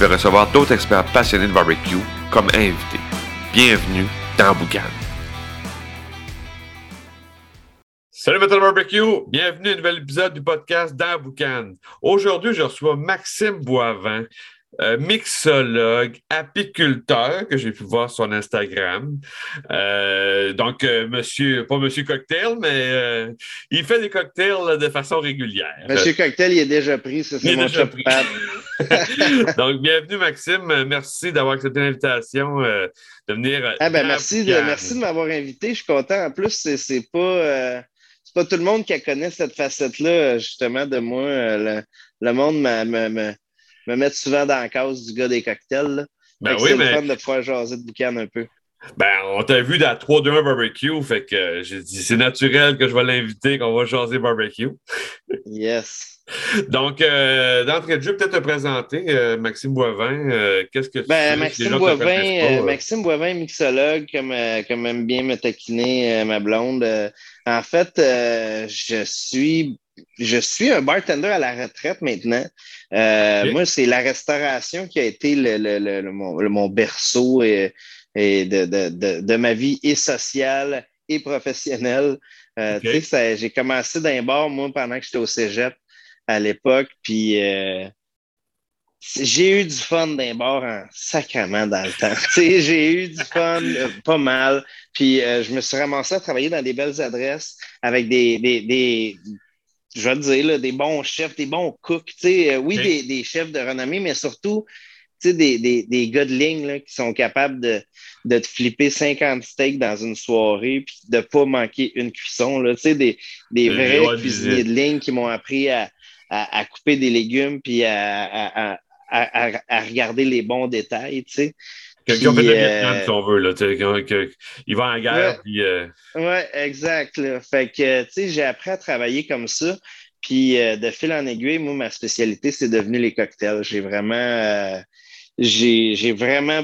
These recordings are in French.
vais recevoir d'autres experts passionnés de barbecue comme invités. Bienvenue dans Boucan. Salut Metal Barbecue, bienvenue à un nouvel épisode du podcast dans Boucan. Aujourd'hui, je reçois Maxime Boivin, euh, mixologue, apiculteur, que j'ai pu voir sur Instagram. Euh, donc, euh, monsieur, pas monsieur cocktail, mais il fait des cocktails de façon régulière. Monsieur cocktail, il est déjà pris, ça c'est mon déjà pris. donc, bienvenue Maxime, merci d'avoir accepté l'invitation de venir. Ah ben, merci, de, merci de m'avoir invité, je suis content. En plus, c'est pas c'est pas tout le monde qui connaît cette facette-là, justement, de moi. Le, le monde me, me mettre souvent dans la case du gars des cocktails. Ben oui, c'est mais... le fun de pouvoir jaser de boucan un peu. Ben, on t'a vu dans 3-2-1 barbecue, fait que euh, j'ai dit c'est naturel que je vais l'inviter, qu'on va jaser barbecue. yes. Donc, euh, d'entrée de jeu, peut-être te présenter, euh, Maxime Boivin. Qu'est-ce que tu ben, Maxime Boivin, Maxime Boivin, mixologue, comme, comme aime bien me taquiner ma blonde. en fait, je suis je suis un bartender à la retraite maintenant. Euh, moi, c'est la restauration qui a été le, mon, berceau et, de, ma vie et sociale et professionnelle. Euh, j'ai commencé d'un bar, moi, pendant que j'étais au cégep à l'époque. Puis euh, j'ai eu du fun d'un bar en sacrement dans le temps. j'ai eu du fun pas mal. Puis je me suis ramassé à travailler dans des belles adresses avec des, des je vais te dire, des bons chefs, des bons cooks. Euh, oui, des, chefs de renommée, mais surtout des, des, des gars de ligne qui sont capables de, de te flipper 50 steaks dans une soirée puis de ne pas manquer une cuisson. Là, des, des vrais cuisiniers de ligne qui m'ont appris à, à, couper des légumes puis à, à, regarder les bons détails. sais. Fait Vietnam, euh, si on veut, là. il va en guerre. Oui, euh, ouais, exact. Fait que, tu sais, j'ai appris à travailler comme ça. Puis, euh, de fil en aiguille, moi, ma spécialité, c'est devenu les cocktails. J'ai vraiment, j'ai vraiment,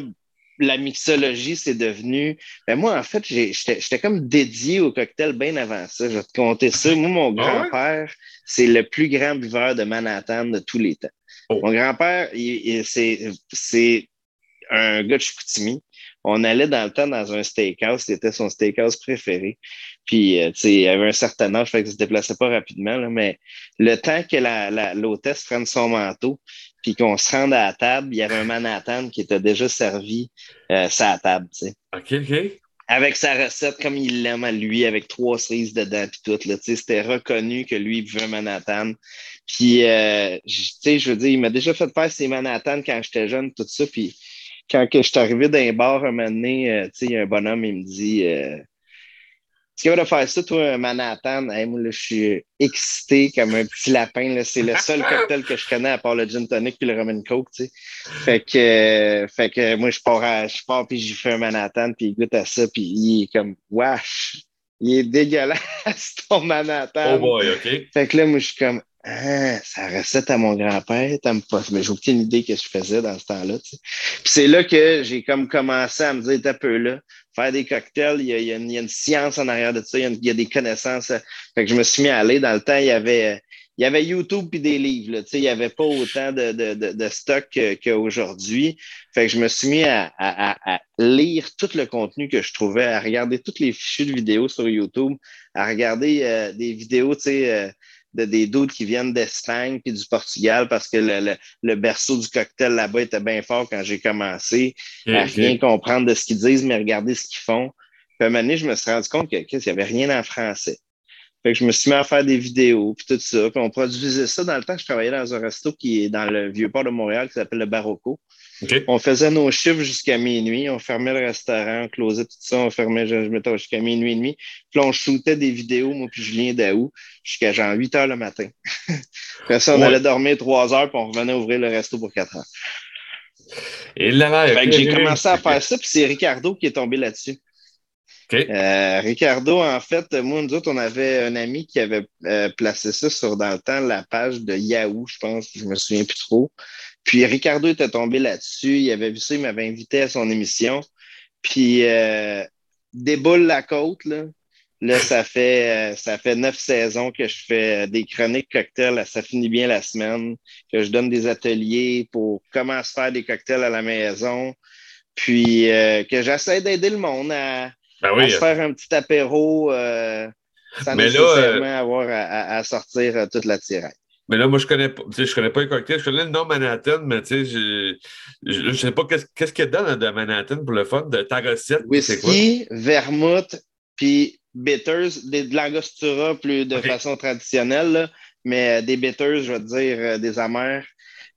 la mixologie, c'est devenu. Ben, moi, en fait, j'étais comme dédié aux cocktails bien avant ça. Je vais te compter ça. Moi, mon ah grand-père, c'est le plus grand buveur de Manhattan de tous les temps. Oh. Mon grand-père, c'est un gars de Chicoutimi. On allait dans le temps dans un steakhouse, c'était son steakhouse préféré. Puis, euh, tu sais, il avait un certain âge, fait que se déplaçait pas rapidement, là, mais le temps que l'hôtesse la, prenne son manteau, puis qu'on se rende à la table, il y avait un Manhattan qui était déjà servi euh, sa table, tu sais. OK, OK. Avec sa recette comme il l'aime à lui, avec trois cerises dedans, puis tout, là, tu sais, c'était reconnu que lui, il un Manhattan. Puis, euh, tu sais, je veux dire, il m'a déjà fait faire ses Manhattan quand j'étais jeune, tout ça, puis quand que je suis arrivé d'un bar un moment donné, euh, il y a un bonhomme, il me dit euh, Tu vas faire ça, toi, un Manhattan? moi, là, je suis excité comme un petit lapin. C'est le seul cocktail que je connais à part le gin tonic et le rum coke. Fait que, euh, fait que moi, je pars, je pars puis j'y fais un Manhattan, puis il goûte à ça, puis il est comme Wesh! Il est dégueulasse, ton Manhattan. Oh boy, OK. Fait que là, moi, je suis comme ah, ça recette à mon grand-père, t'aimes pas. Mais j'ai aucune idée que je faisais dans ce temps-là. Puis c'est là que j'ai comme commencé à me dire, t'as peu là, faire des cocktails, il y, a, une, science en arrière de ça, il y, a, des connaissances. Fait que je me suis mis à aller. Dans le temps, il y avait, il y avait YouTube puis des livres. Là, il n'y avait pas autant de, de, de, de stock qu'aujourd'hui. Fait que je me suis mis à, à, à, lire tout le contenu que je trouvais, à regarder toutes les fichus de vidéos sur YouTube, à regarder euh, des vidéos, tu sais. Euh, de, des doutes qui viennent d'Espagne puis du Portugal parce que le, le, berceau du cocktail là-bas était bien fort quand j'ai commencé à rien comprendre de ce qu'ils disent, mais regarder ce qu'ils font. Puis à un moment donné, je me suis rendu compte qu'il n'y avait rien en français. Fait que je me suis mis à faire des vidéos, puis tout ça. Puis on produisait ça dans le temps que je travaillais dans un resto qui est dans le vieux port de Montréal qui s'appelle le Barocco. On faisait nos chiffres jusqu'à minuit, on fermait le restaurant, on closait tout ça, on fermait, je, mettais jusqu'à minuit et demi. Puis on shootait des vidéos, moi puis Julien Daou, jusqu'à genre 8 heures le matin. Après ça, on allait dormir 3 heures, puis on revenait ouvrir le resto pour 4 heures. Et là, là, j'ai commencé à faire ça, puis c'est Ricardo qui est tombé là-dessus. Euh, Ricardo, en fait, moi, nous autres, on avait un ami qui avait euh, placé ça sur, dans le temps, la page de Yahoo, je pense, je me souviens plus trop. Puis Ricardo était tombé là-dessus, il avait vu ça, il m'avait invité à son émission. Puis euh, déboule la côte, là. Là, ça fait, euh, ça fait neuf saisons que je fais des chroniques cocktails. Ça finit bien la semaine, que je donne des ateliers pour comment se faire des cocktails à la maison. Puis que j'essaie d'aider le monde à, ben se faire un petit apéro euh, sans nécessairement euh, avoir à, sortir euh, toute la tiraille. Mais là, moi, je connais pas, je connais pas les cocktails. Je connais le nom Manhattan, mais tu sais, je, je, sais pas qu'est-ce qu'il y a dedans de Manhattan pour le fun, de ta recette. Whisky, vermouth, puis bitters, des, de l'angostura plus de façon traditionnelle, mais des bitters, je veux dire, des amers.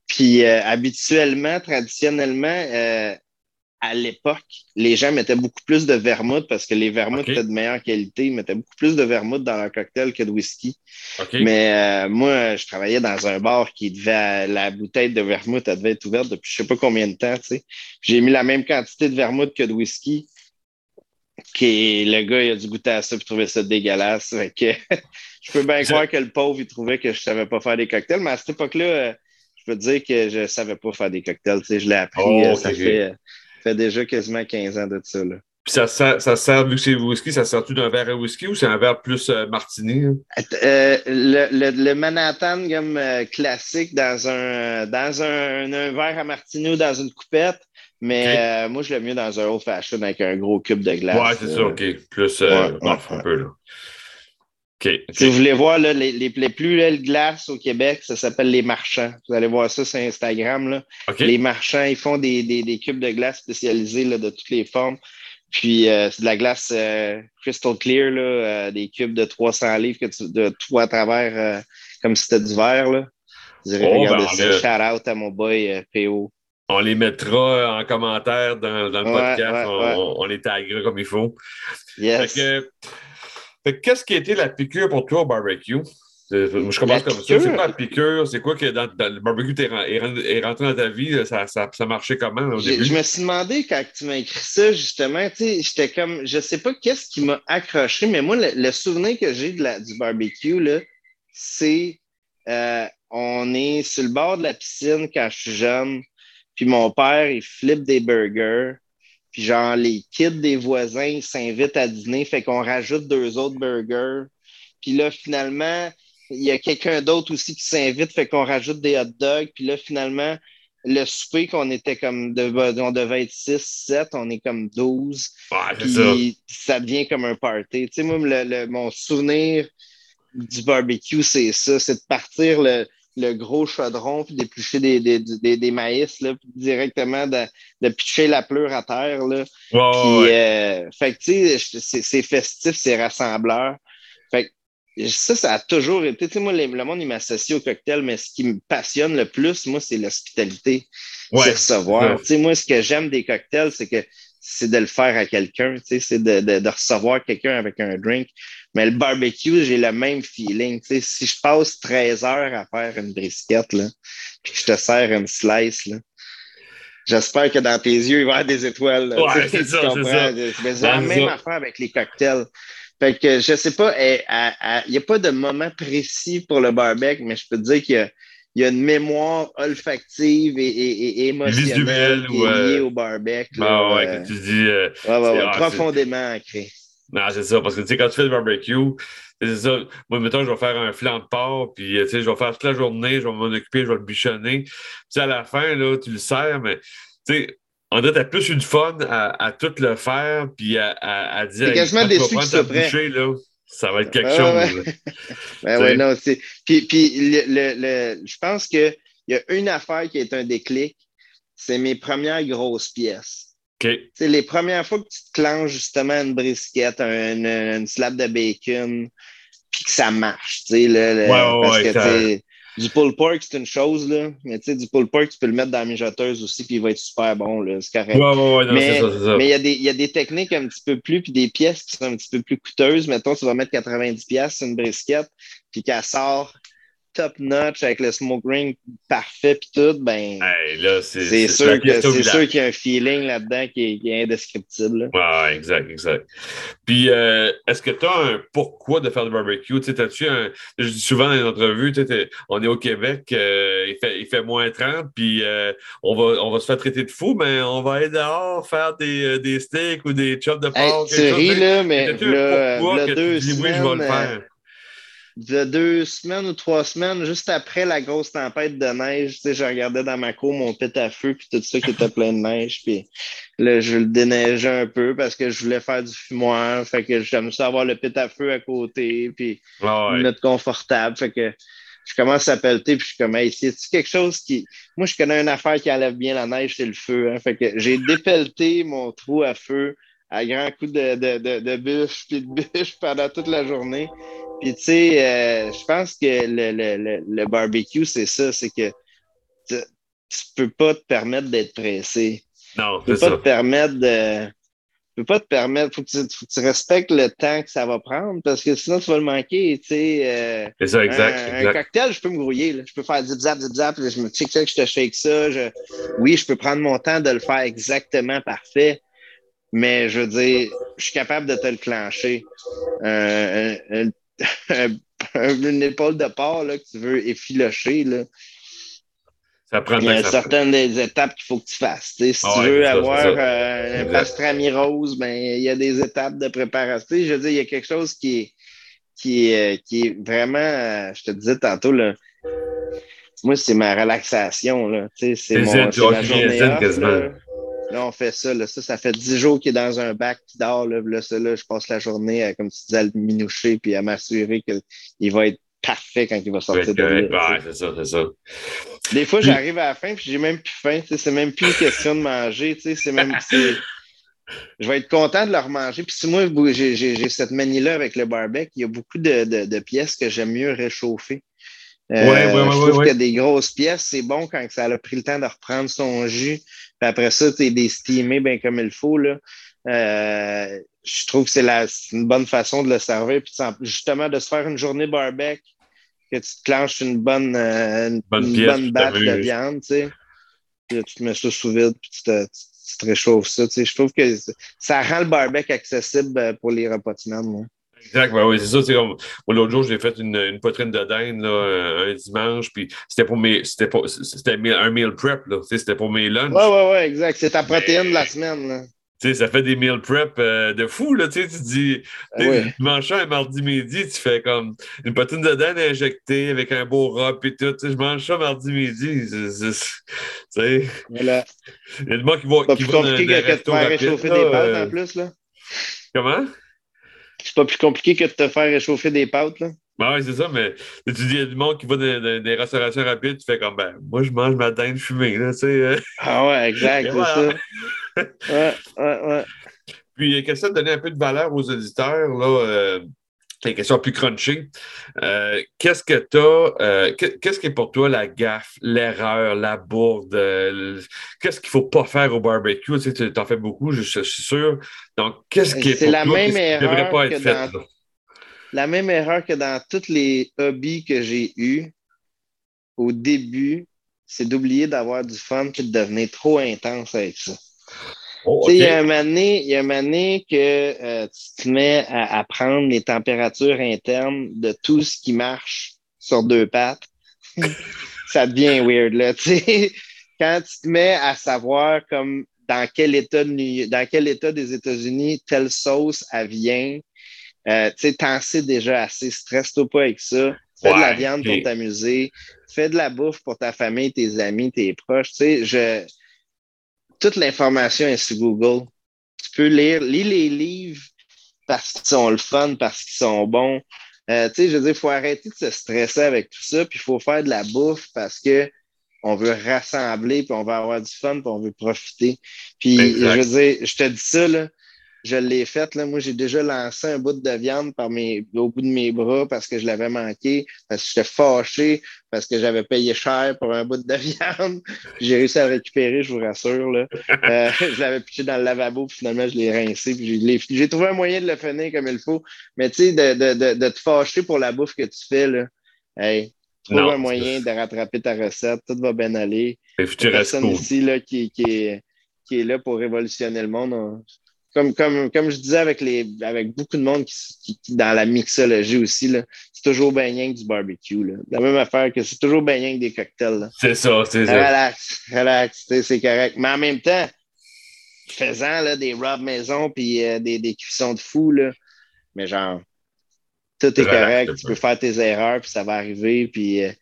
Puis habituellement, traditionnellement, à l'époque, les gens mettaient beaucoup plus de vermouth parce que les vermouths étaient de meilleure qualité. Ils mettaient beaucoup plus de vermouth dans leur cocktail que de whisky. Mais euh, moi, je travaillais dans un bar qui devait, la bouteille de vermouth, elle devait être ouverte depuis je ne sais pas combien de temps. J'ai mis la même quantité de vermouth que de whisky. Qui, le gars, il a dû goûter à ça et trouver ça dégueulasse. que, je peux bien croire que le pauvre, il trouvait que je ne savais pas faire des cocktails. Mais à cette époque-là, euh, je peux te dire que je ne savais pas faire des cocktails. Je l'ai appris. Oh, euh, ça fait fait déjà quasiment 15 ans de ça. Là. Puis ça, sert, ça sert, vu que c'est whisky, ça sert-tu d'un verre à whisky ou c'est un verre plus euh, martini? Euh, le, le, Manhattan comme euh, classique dans un dans un, un, verre à martini ou dans une coupette, mais moi je l'aime mieux dans un old fashion avec un gros cube de glace. Ouais, c'est ça, OK. Plus ouais, un peu là. Si vous voulez voir là, les, les, plus belles glaces au Québec, ça s'appelle les marchands. Vous allez voir ça sur Instagram. Là. Les marchands, ils font des, des, des cubes de glace spécialisés là, de toutes les formes. Puis euh, c'est de la glace euh, crystal clear, là, euh, des cubes de 300 livres que tu, de tout à travers comme si c'était du verre. Là. Vous irez oh, ben, ça. Shout out à mon boy PO. On les mettra en commentaire dans, dans le podcast. on, on, les taguera comme il faut. Yes. Qu'est-ce qui a été la piqûre pour toi au barbecue? Je commence comme ça. C'est quoi la piqûre? C'est quoi que dans, le barbecue est, rentré dans ta vie? Ça, ça, ça marchait comment au début? Je me suis demandé quand tu m'as écrit ça, justement, j'étais comme, je sais pas qu'est-ce qui m'a accroché, mais moi, le, souvenir que j'ai du barbecue, c'est euh, on est sur le bord de la piscine quand je suis jeune, puis mon père, il flippe des burgers. Puis genre, les kids des voisins s'invitent à dîner, fait qu'on rajoute deux autres burgers. Puis là, finalement, il y a quelqu'un d'autre aussi qui s'invite, fait qu'on rajoute des hot dogs. Puis là, finalement, le souper qu'on était comme, on devait être 6, 7, on est comme 12. puis ça. devient comme un party. Tu sais, moi, mon souvenir du barbecue, c'est ça, c'est de partir le, le gros chaudron, puis d'éplucher des, des, des, des, maïs, là, puis directement de, de pitcher la pleure à terre. Là. puis, euh, fait que, tu sais, c'est festif, c'est rassembleur. Fait que, ça, ça a toujours été, tu sais, moi, le monde, il m'associe au cocktail, mais ce qui me passionne le plus, moi, c'est l'hospitalité. C'est recevoir. Tu sais, moi, ce que j'aime des cocktails, c'est que c'est de le faire à quelqu'un, tu sais, c'est de, de, de, recevoir quelqu'un avec un drink. Mais le barbecue, j'ai le même feeling. Si je passe 13 heures à faire une brisquette, là, puis que je te sers une slice, là, j'espère que dans tes yeux, il va y avoir des étoiles. ouais, c'est ça, c'est ça. Mais c'est la même affaire avec les cocktails. Fait que je sais pas, il n'y a pas de moment précis pour le barbecue, mais je peux te dire qu'il y a il y a une mémoire olfactive et, et, et émotionnelle qui est liée au barbecue. Ah ouais, euh, que tu dis. Euh, ouais, ouais, profondément ancré. Non, c'est ça, parce que tu sais, quand tu fais le barbecue, c'est ça. Moi, mettons, je vais faire un flanc de porc, puis tu sais, je vais faire toute la journée, je vais m'en occuper, je vais le bichonner. Puis à la fin, là, tu le sers, mais tu sais, on dirait que tu as plus eu de fun à, à, tout le faire, puis à, à, à dire. C'est quasiment déçu que ça là. Ça va être quelque chose. ben ouais, non, c'est. Puis, puis le, le, je pense qu'il y a une affaire qui est un déclic, c'est mes premières grosses pièces. Okay. C'est les premières fois que tu te clenches justement une brisquette, un, une slab de bacon, puis que ça marche. Tu sais, le, parce que du pull pork, c'est une chose, là. Mais tu sais, du pull pork, tu peux le mettre dans la mijoteuse aussi, puis il va être super bon, là. C'est correct. mais il y, a des, y a des techniques un petit peu plus, puis des pièces qui sont un petit peu plus coûteuses. Mettons, tu vas mettre 90$ sur une brisquette, puis qu'elle sort top notch avec le smoke ring parfait puis tout, ben c'est sûr que c'est sûr qu'il y a un feeling là-dedans qui, est indescriptible. Ouais, exact, exact. Puis euh, est-ce que tu as un pourquoi de faire du barbecue? Tu sais, un. Je dis souvent dans les entrevues, tu on est au Québec, euh, il, fait, il fait moins 30, puis euh, on, va, on va se faire traiter de fou, mais on va aller dehors faire des, des steaks ou des chops de porc. Hey, tu ris, là, mais là, deux semaines, oui, je vais le faire? De deux semaines ou trois semaines, juste après la grosse tempête de neige, tu sais, je regardais dans ma cour mon pit à feu puis tout ça qui était plein de neige. Puis là, je le déneigeais un peu parce que je voulais faire du fumoir. Fait que j'aime ça avoir le pit à feu à côté puis ah mettre confortable. Fait que je commence à pelleter puis je suis comme, hey, c'est quelque chose qui. Moi, je connais une affaire qui enlève bien la neige, c'est le feu. Hein? Fait que j'ai dépelleté mon trou à feu à grands coups de, de, de, de bûche puis de bûche pendant toute la journée. Puis, tu sais, euh, je pense que le, le, le, barbecue, c'est ça, c'est que tu ne peux pas te permettre d'être pressé. Non, tu peux pas te permettre de. Tu peux pas te permettre, faut que, tu, faut que tu respectes le temps que ça va prendre parce que sinon tu vas le manquer. Tu sais, euh, c'est ça, exact. Un, cocktail, je peux me grouiller. Là. Je peux faire zip zap, zip zap. Je me check, check, je te shake ça. Je... Oui, je peux prendre mon temps de le faire exactement parfait mais je veux dire, je suis capable de te le clencher. Euh, un, une épaule de porc là, que tu veux effilocher. Là. Ça prend il y a certaines des étapes qu'il faut que tu fasses. si ah tu veux avoir euh, un pastrami rose, ben, il y a des étapes de préparation. je veux dire, il y a quelque chose qui est, qui est, euh, qui est vraiment, euh, je te disais tantôt, là, moi, c'est ma relaxation. C'est mon, ma journée off, Là, on fait ça. Là. Ça, ça fait dix jours qu'il est dans un bac qui dort. Là, là, ça, là je passe la journée, à, comme tu disais, à le minoucher puis à m'assurer qu'il va être parfait quand il va sortir de là. c'est ça, c'est ça. Des fois, j'arrive à la fin puis j'ai même plus faim. C'est même plus une question de manger. C'est même. Je vais être content de leur manger. Puis si moi, j'ai cette manie-là avec le barbecue, il y a beaucoup de, de, de pièces que j'aime mieux réchauffer. Euh, ouais, ouais, je trouve que des grosses pièces, c'est bon quand ça a pris le temps de reprendre son jus. Puis après ça, tu des steamés bien comme il faut. Là. Euh, je trouve que c'est une bonne façon de le servir. Puis justement, de se faire une journée barbecue, que tu te clenches une bonne, euh, une bonne, bonne batte de viande, tu sais. Puis tu te mets ça sous vide, puis tu te, tu te réchauffes ça. Tu sais. Je trouve que ça rend le barbecue accessible pour les repas de semaine. Exact, ben oui, c'est ça. Comme, l'autre jour, j'ai fait une, une, poitrine de dinde là, un dimanche, puis c'était pour mes. C'était c'était un meal prep, là. C'était pour mes lunchs. Ouais, ouais, ouais, exact. C'est ta protéine de la semaine, là. Tu sais, ça fait des meal prep euh, de fou, là, tu sais, tu dis, ah tu manges un mardi midi, tu fais comme une poitrine de dinde injectée avec un beau rap et tout, je mange ça mardi midi, tu sais. Voilà. Il y a des gens qui vont, qui vont dans, dans que de faire réchauffer des pâtes en plus, là. Comment? C'est pas plus compliqué que de te faire réchauffer des pâtes, là. Ben oui, c'est ça, mais tu dis, il y a du monde qui va dans, des restaurations rapides, tu fais comme, ben, moi, je mange ma dinde fumée, là, tu sais. Euh. Ah ouais, exact, c'est ça. Ouais, ouais, ouais. Puis, question de donner un peu de valeur aux auditeurs, là, euh, une question plus crunchy. Euh, qu'est-ce que tu euh, qu'est-ce qui est pour toi la gaffe, l'erreur, la bourde? Euh, qu'est-ce qu'il ne faut pas faire au barbecue? Tu sais, en fais beaucoup, je, suis sûr. Donc, qu'est-ce qui est, pour la toi, même erreur devrait pas être fait? la même erreur que dans tous les hobbies que j'ai eus au début, c'est d'oublier d'avoir du fun et de devenir trop intense avec ça. Oh, il y a un moment donné que euh, tu te mets à, à, prendre les températures internes de tout ce qui marche sur deux pattes. ça devient weird, là. Quand tu te mets à savoir comme dans quel état, de, dans quel état des États-Unis telle sauce elle vient, euh, tu t'en sais déjà assez. Stresse-toi pas avec ça. Fais de la viande pour t'amuser. Fais de la bouffe pour ta famille, tes amis, tes proches. Tu sais, je toute l'information est sur Google. Tu peux lire, lis les livres parce qu'ils sont le fun, parce qu'ils sont bons. Euh, tu sais, je veux dire, il faut arrêter de se stresser avec tout ça, puis il faut faire de la bouffe parce que on veut rassembler, puis on veut avoir du fun, puis on veut profiter. Puis, je veux dire, je te dis ça, là, je l'ai faite. Là. Moi, j'ai déjà lancé un bout de viande par mes, au bout de mes bras parce que je l'avais manqué, parce que j'étais fâché, parce que j'avais payé cher pour un bout de viande. J'ai réussi à le récupérer, je vous rassure. Là. Euh, je l'avais pitché dans le lavabo, puis finalement, je l'ai rincé. Puis j'ai trouvé un moyen de le finir comme il faut. Mais tu sais, de, de, de, de, te fâcher pour la bouffe que tu fais, là, hey, Trouve un moyen de rattraper ta recette. Tout va bien aller. Et personne ici là, qui, qui, est, qui est là pour révolutionner le monde. Comme, comme, comme je disais avec, les, avec beaucoup de monde qui, qui dans la mixologie aussi, c'est toujours bien rien que du barbecue. Là. La même affaire que c'est toujours bien rien que des cocktails. C'est ça, c'est ça. Relax, relax, c'est correct. Mais en même temps, faisant là, des robes maison puis euh, des, des cuissons de fou, là, mais genre, tout est correct, tu peux faire tes erreurs, puis ça va arriver, puis euh,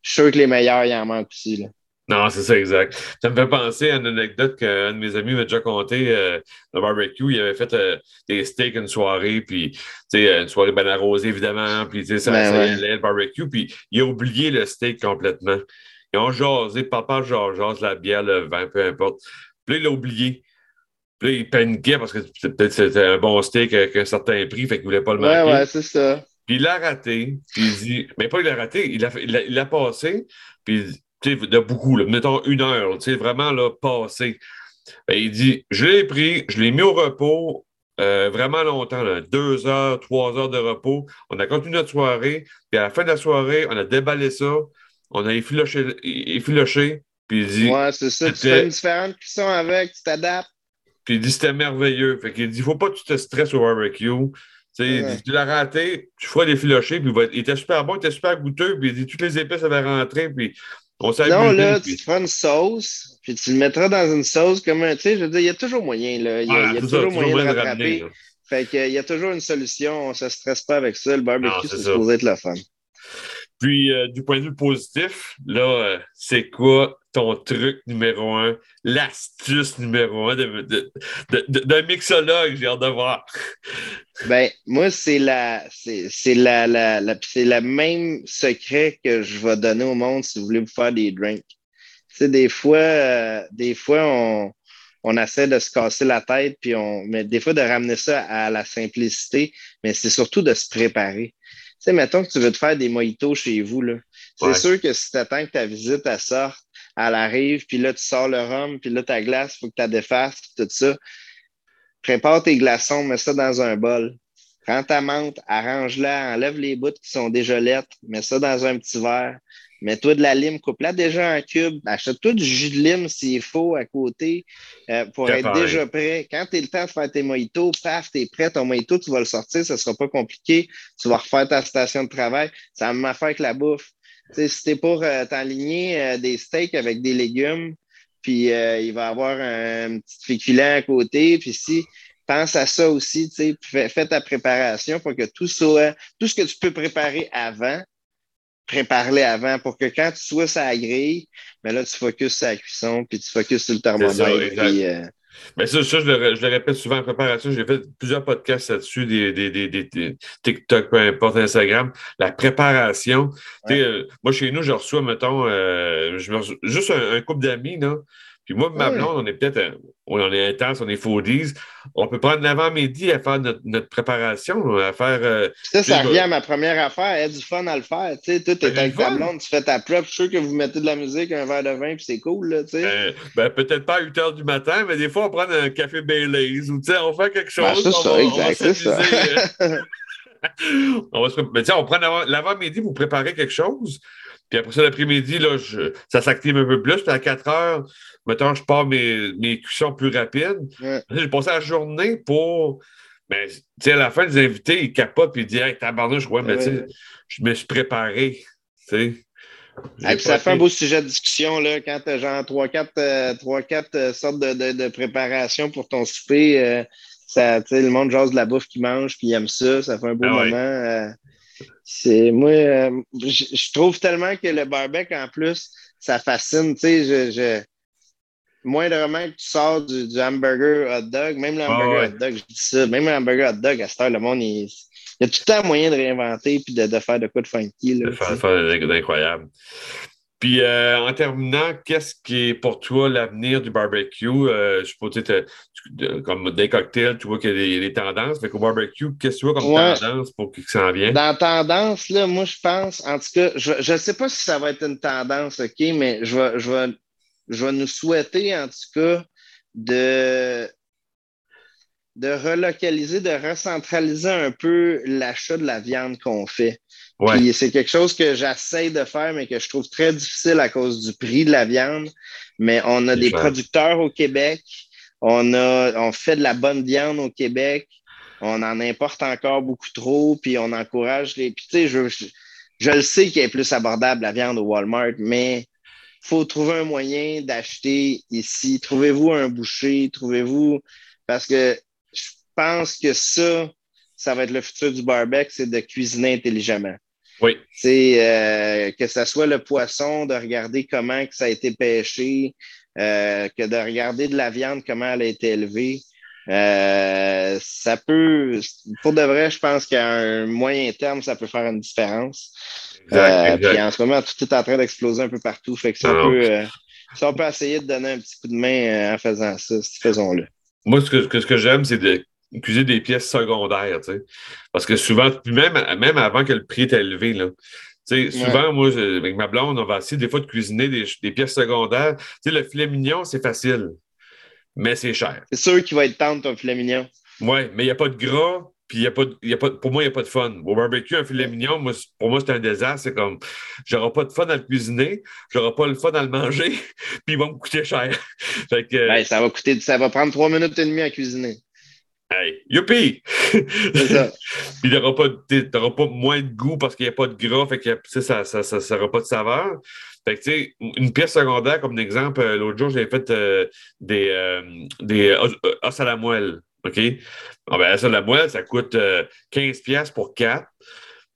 je suis sûr que les meilleurs, il en manque aussi. Là. Non, c'est ça, exact. Ça me fait penser à une anecdote qu'un de mes amis m'a déjà conté. Euh, le barbecue, il avait fait euh, des steaks une soirée, puis une soirée bien arrosée, évidemment, puis ça, ben ça allait le barbecue, puis il a oublié le steak complètement. Ils ont jasé, papa jase, la bière, le vin, peu importe. Puis là, il l'a oublié. Puis là, il paniquait parce que peut-être c'était un bon steak avec un certain prix, fait qu'il voulait pas le manquer. Ouais, ouais, c'est ça. Puis il l'a raté, puis il dit, mais pas il l'a raté, il l'a il a, passé, puis de beaucoup, là, mettons une heure, vraiment là, passé. Ben, il dit Je l'ai pris, je l'ai mis au repos euh, vraiment longtemps, deux heures, trois heures de repos. On a continué notre soirée, puis à la fin de la soirée, on a déballé ça, on a effiloché, effiloché puis il dit Ouais, c'est ça, tu fais une différente cuisson avec, tu t'adaptes. Puis il dit C'était merveilleux. Fait qu'il dit Faut pas que tu te stresses au barbecue. Tu l'as raté, tu feras des filochés, puis il était super bon, il était super goûteux, puis il dit toutes les épices avaient rentré, puis non, là, tu feras une sauce, puis tu le mettras dans une sauce comme un. Tu sais, je veux dire, il y a toujours moyen, là. Il y a, toujours moyen de rattraper. fait qu'il y a toujours une solution. On ne se stresse pas avec ça. Le barbecue, c'est supposé être la fun. Puis, euh, du point de vue positif, là, euh, c'est quoi ton truc numéro un, l'astuce numéro un d'un de, mixologue, j'ai hâte de voir. Ben, moi, c'est la, c'est la, la, la c'est le même secret que je vais donner au monde si vous voulez vous faire des drinks. Tu sais, des fois, euh, des fois, on, on essaie de se casser la tête, puis on, mais des fois de ramener ça à la simplicité, mais c'est surtout de se préparer. Tu sais, mettons que tu veux te faire des mojitos chez vous, là. C'est sûr que si tu attends que ta visite elle sorte, elle arrive, puis là, tu sors le rhum, puis là, ta glace, il faut que tu la défasses, tout ça. Prépare tes glaçons, mets ça dans un bol. Prends ta menthe, arrange-la, enlève les bouts qui sont déjà lettres, mets ça dans un petit verre. Mets-toi de la lime, coupe-la déjà en cube. Achète-toi du jus de lime s'il faut à côté euh, pour être déjà prêt. Quand tu es le temps de faire tes mojitos, paf, tu es prêt, ton mojito, tu vas le sortir, ça ne sera pas compliqué. Tu vas refaire ta station de travail. Ça a même affaire avec la bouffe. Si tu es pour euh, t'enligner euh, des steaks avec des légumes, puis il va y avoir un, petit féculent à côté, puis si pense à ça aussi, fais, fais ta préparation pour que tout soit, tout ce que tu peux préparer avant, prépare-les avant pour que quand tu sois la grille, mais là, tu focuses sur la cuisson, puis tu focuses sur le thermomètre. Mais ça, ça je, le, je, le, répète souvent en préparation. J'ai fait plusieurs podcasts là-dessus, des, des, des, des, TikTok, peu importe, Instagram. La préparation. Euh, moi, chez nous, je reçois, mettons, euh, je juste un, un couple d'amis, là. Puis moi, ma blonde, on est peut-être, on est intense, on est foodies. On peut prendre l'avant-midi à faire notre, préparation, à faire. Euh, ça, ça revient à ma première affaire. Y a du fun à le faire. Tu sais, tout est avec ta blonde, tu fais ta prep. Je suis sûr que vous mettez de la musique, un verre de vin, puis c'est cool, là, tu sais. Ben, ben, peut-être pas à 8 h du matin, mais des fois, on prend un café Baileys ou, tu sais, on fait quelque ben, chose. c'est ça, exact, c'est ça. Euh, on, va se... mais, on prend l'avant-midi pour préparer quelque chose. Puis après ça, l'après-midi, là, ça s'active un peu plus. Puis à 4 heures, mettons, je pars mes, mes cuissons plus rapides. J'ai passé la journée pour. Mais, tu sais, à la fin, les invités, ils capotent puis ils disent Hey, tabarnouche, ouais, mais tu sais, je me suis préparé. Tu sais. ça fait un beau sujet de discussion là, quand tu as genre 3-4 euh, euh, sortes de, de, de, préparation pour ton souper. Euh, ça, le monde jase de la bouffe qui mange puis aime ça. Ça fait un beau ah moment. C'est moi, je trouve tellement que le barbecue, en plus, ça fascine. Tu sais, je, je moindrement que tu sors du, du hamburger hot dog, même le hamburger hot dog, je dis ça, même le hamburger hot dog, à cette heure, le monde, il, y a tout le temps moyen de réinventer et de, de, faire de quoi de funky. Là, de faire, faire d'incroyable. Puis euh, en terminant, qu'est-ce qui est pour toi l'avenir du barbecue? Euh, je peux comme des cocktails, tu vois qu'il y a des, tendances. Mais au barbecue, qu'est-ce que tu vois comme tendance pour que ça en vienne? Dans tendance, là, moi, je pense, en tout cas, je ne sais pas si ça va être une tendance, OK, mais je vais, je vais je vais nous souhaiter, en tout cas, de, de relocaliser, de recentraliser un peu l'achat de la viande qu'on fait. Puis c'est quelque chose que j'essaie de faire, mais que je trouve très difficile à cause du prix de la viande. Mais on a des producteurs au Québec. On, a, on fait de la bonne viande au Québec. On en importe encore beaucoup trop, puis on encourage les. Puis tu sais, je, je, le sais qu'il est plus abordable la viande au Walmart, mais il faut trouver un moyen d'acheter ici. Trouvez-vous un boucher, trouvez-vous. Parce que je pense que ça, ça va être le futur du barbecue, c'est de cuisiner intelligemment. Oui. C'est euh, que ce soit le poisson, de regarder comment que ça a été pêché, euh, que de regarder de la viande, comment elle a été élevée. Euh, ça peut, pour de vrai, je pense qu'à un moyen terme, ça peut faire une différence. Exact, Puis en ce moment, tout est en train d'exploser un peu partout. Fait que si, on peut, si on peut essayer de donner un petit coup de main en faisant ça, faisons-le. Moi, ce que, ce que j'aime, c'est de cuisiner des pièces secondaires. Parce que souvent, même, même avant que le prix est élevé, là, souvent, moi, avec ma blonde, on va essayer des fois de cuisiner des, des pièces secondaires. Le filet mignon, c'est facile, mais c'est cher. C'est sûr qu'il va être tendre, ton filet mignon. Oui, mais il n'y a pas de gras, puis y a pas, y a pas, pour moi, il n'y a pas de fun. Au barbecue, un filet mignon, moi, pour moi, c'est un désastre. C'est comme, j'aurai pas de fun à le cuisiner, j'aurai pas le fun à le manger, puis il va me coûter cher. fait que, ça va coûter, ça va prendre trois minutes et demie à cuisiner. Hey, youpi! Ça. Puis tu n'auras pas, moins de goût parce qu'il n'y a pas de gras, fait que ça ça n'aura pas de saveur. Fait que, tu sais, une pièce secondaire, comme exemple, euh, l'autre jour, j'avais fait euh, des, euh, des os, à la moelle. OK? Ah ben, os à la moelle, ça coûte 15$ pour 4.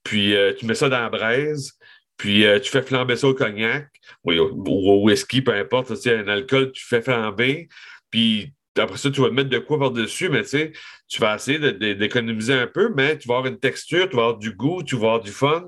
Puis tu mets ça dans la braise. Puis tu fais flamber ça au cognac ou au whisky, peu importe. Un alcool, tu fais flamber. Puis après ça, tu vas mettre de quoi par-dessus, mais tu sais, tu vas essayer d'économiser un peu, mais tu vas avoir une texture, tu vas avoir du goût, tu vas avoir du fun.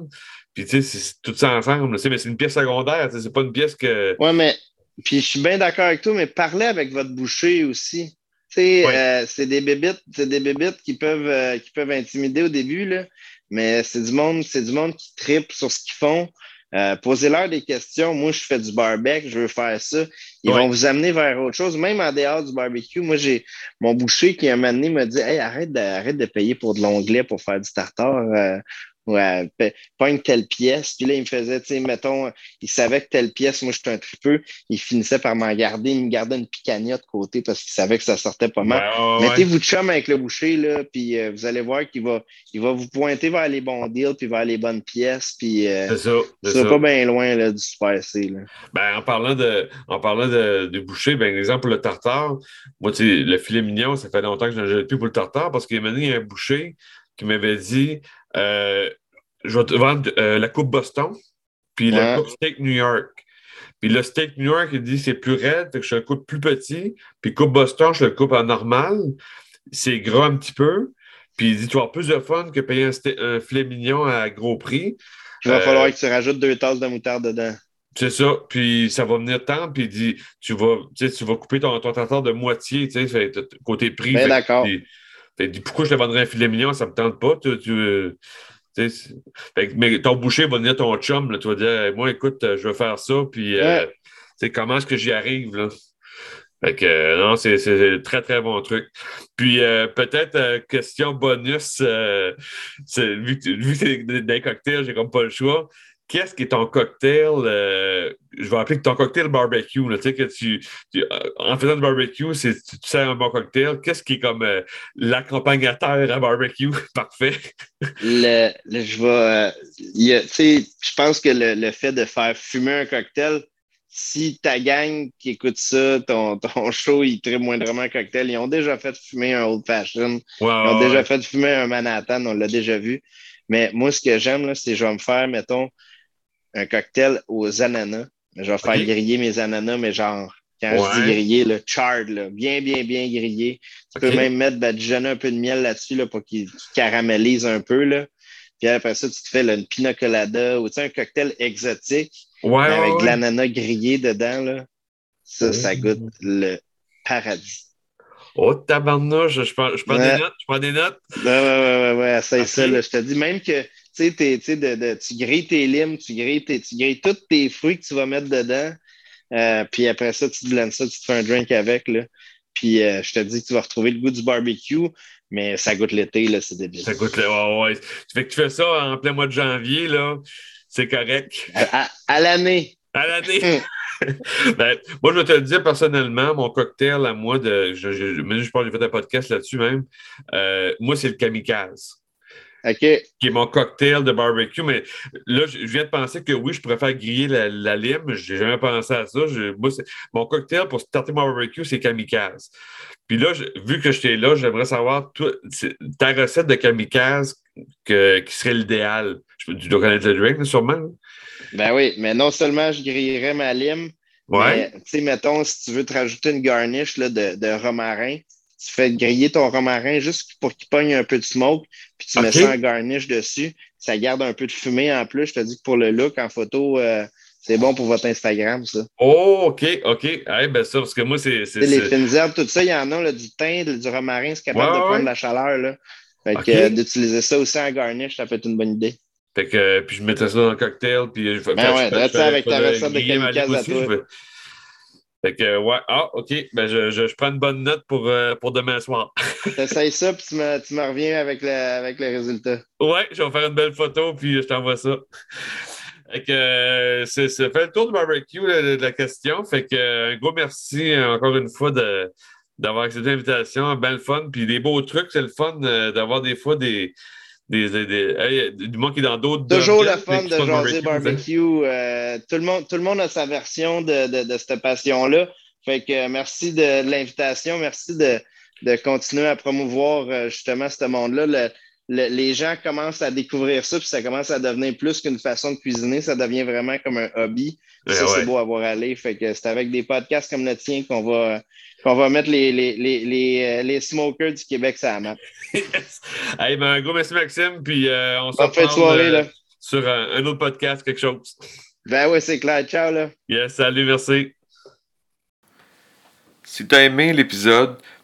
Puis tu sais, c'est tout ça ensemble. Mais c'est une pièce secondaire, c'est pas une pièce que. Ouais, mais. Puis je suis bien d'accord avec toi, mais parlez avec votre boucher aussi. Tu sais, euh, c'est des bébites, c'est des bébites qui peuvent, euh, qui peuvent intimider au début, là, mais c'est du monde, c'est du monde qui tripe sur ce qu'ils font. Euh, posez-leur des questions. Moi, je fais du barbecue, je veux faire ça. Ils vont vous amener vers autre chose, même en dehors du barbecue. Moi, j'ai mon boucher qui, un moment donné, m'a dit Hey, arrête de, arrête de payer pour de l'onglet pour faire du tartare. Euh, ouais, pas une telle pièce. Puis là, il me faisait, tu sais, mettons, il savait que telle pièce, moi, j'étais un tripeux. Il finissait par m'en garder. Il me gardait une picanha de côté parce qu'il savait que ça sortait pas mal. Mettez-vous de chum avec le boucher, là, puis euh, vous allez voir qu'il va, il va vous pointer vers les bons deals, puis vers les bonnes pièces. Puis euh, c'est ça. pas bien loin là, du Super C. Là. Ben, en parlant de, en parlant de, de boucher, ben, exemple pour le tartare, moi, tu sais, le filet mignon, ça fait longtemps que je n'en jette plus pour le tartare parce qu'il m'a dit un boucher qui m'avait dit euh, je vais te vendre euh, la Coupe Boston, puis la Coupe Steak New York. Puis le Steak New York, il dit c'est plus raide, que je le coupe plus petit. Puis Coupe Boston, je le coupe en normal. C'est gras un petit peu. Puis il dit tu vas avoir plus de fun que payer un, filet mignon à gros prix. Il va falloir que tu rajoutes deux tasses de moutarde dedans. C'est ça. Puis ça va venir tant. Puis il dit tu vas, tu vas couper ton, ton tartare de moitié, tu sais, côté prix. Ben, d'accord. Pourquoi je te vendrais un filet mignon, ça ne me tente pas. Tu, mais ton boucher va venir ton chum, là, tu vas dire Moi, écoute, je veux faire ça, puis euh, comment est-ce que j'y arrive? Là? Fait que euh, non, c'est très, très bon truc. Puis euh, peut-être question bonus, vu, vu que c'est des cocktails, j'ai comme pas le choix qu'est-ce qui est ton cocktail, euh, je vais appeler ton cocktail barbecue, tu sais, que tu, euh, en faisant du barbecue, c'est, tu, tu sers un bon cocktail, qu'est-ce qui est comme euh, l'accompagnateur à barbecue? Parfait? le, je vais, tu sais, je pense que le, fait de faire fumer un cocktail, si ta gang qui écoute ça, ton, ton show, il très moindrement un cocktail, ils ont déjà fait fumer un old fashion, ils ont déjà fait fumer un Manhattan, on l'a déjà vu. Mais moi, ce que j'aime, c'est je vais me faire, mettons, un cocktail aux ananas. Je vais faire griller mes ananas, mais genre, quand je dis griller, le charred, là, bien, bien, bien grillé. Tu peux même mettre badigeonner un peu de miel là-dessus là, pour qu'il caramélise un peu. Là. Puis après ça, tu te fais une pina colada ou un cocktail exotique avec de l'ananas grillé dedans. Là. Ça, ça goûte le paradis. Oh, tabarnouche, je prends, je prends des notes, je prends des notes. Ouais, ouais, ouais, ouais, ça, ça, là, je te dis même que tu grilles tes limes, tu grilles, tu grilles tous tes fruits que tu vas mettre dedans. Euh, puis après ça, tu te lances ça, tu te fais un drink avec. Là. Puis euh, je te dis que tu vas retrouver le goût du barbecue, mais ça goûte l'été, là, c'est débile. Ça goûte l'été, ouais, ouais. Tu fais que tu fais ça en plein mois de janvier, là, c'est correct. À, l'année. À l'année. ben, moi, je vais te le dire personnellement, mon cocktail à moi de. Je, je, je, pense que j'ai fait un podcast là-dessus même. Euh, moi, c'est le kamikaze. OK. Qui est mon cocktail de barbecue. Mais là, je viens de penser que oui, je préfère griller la, la lime. Je n'ai jamais pensé à ça. moi, mon cocktail pour starter mon barbecue, c'est kamikaze. Puis là, vu que j'étais là, j'aimerais savoir ta recette de kamikaze qui serait l'idéal. Tu dois connaître le drink, sûrement. Ben oui, mais non seulement je grillerais ma lime, ouais. tu sais, mettons, si tu veux te rajouter une garnish là, de, de romarin, tu fais griller ton romarin juste pour qu'il pogne un peu de smoke, puis tu mets ça en garnish dessus. Ça garde un peu de fumée en plus. Je te dis que pour le look en photo, euh, c'est bon pour votre Instagram, ça. Oh, OK, OK. Hey, ben ça, parce que moi, c'est. Les fines herbes, tout ça, il y en a, là, du thym, du romarin, c'est capable de prendre la chaleur. Là. Fait que euh, d'utiliser ça aussi en garnish, ça peut être une bonne idée. Fait que, puis je mettrais ça dans le cocktail, puis je. Ben ouais, ça avec ta recette de kamikaze à toi. Fait que, ouais, ah, OK, ben je, je, je prends une bonne note pour, euh, pour demain soir. T'essayes ça, puis tu me, tu me reviens avec le, avec le résultat. Ouais, je vais faire une belle photo, puis je t'envoie ça. Fait que, euh, c'est, ça fait le tour du barbecue, de la question. Fait que, un gros merci encore une fois de, d'avoir accepté l'invitation. Ben fun. Puis des beaux trucs, c'est le fun euh, d'avoir des fois des, des, des, du monde qui est dans d'autres Toujours le fun de jaser barbecue. Euh, tout, le monde, tout le monde a sa version de, de, de cette passion-là. Fait que euh, merci de, l'invitation. Merci de, de, continuer à promouvoir euh, justement ce monde-là. Les gens commencent à découvrir ça, puis ça commence à devenir plus qu'une façon de cuisiner. Ça devient vraiment comme un hobby. ça, c'est beau à voir aller. Fait que c'est avec des podcasts comme le tien qu'on va qu'on va mettre les, les, les, les, les smokers du Québec sur la map. hey, ben, un gros merci, Maxime. Puis euh, on se retrouve euh, sur un, autre podcast, quelque chose. Ben oui, c'est clair. Ciao, là. Yes, salut, merci. Si tu as aimé l'épisode,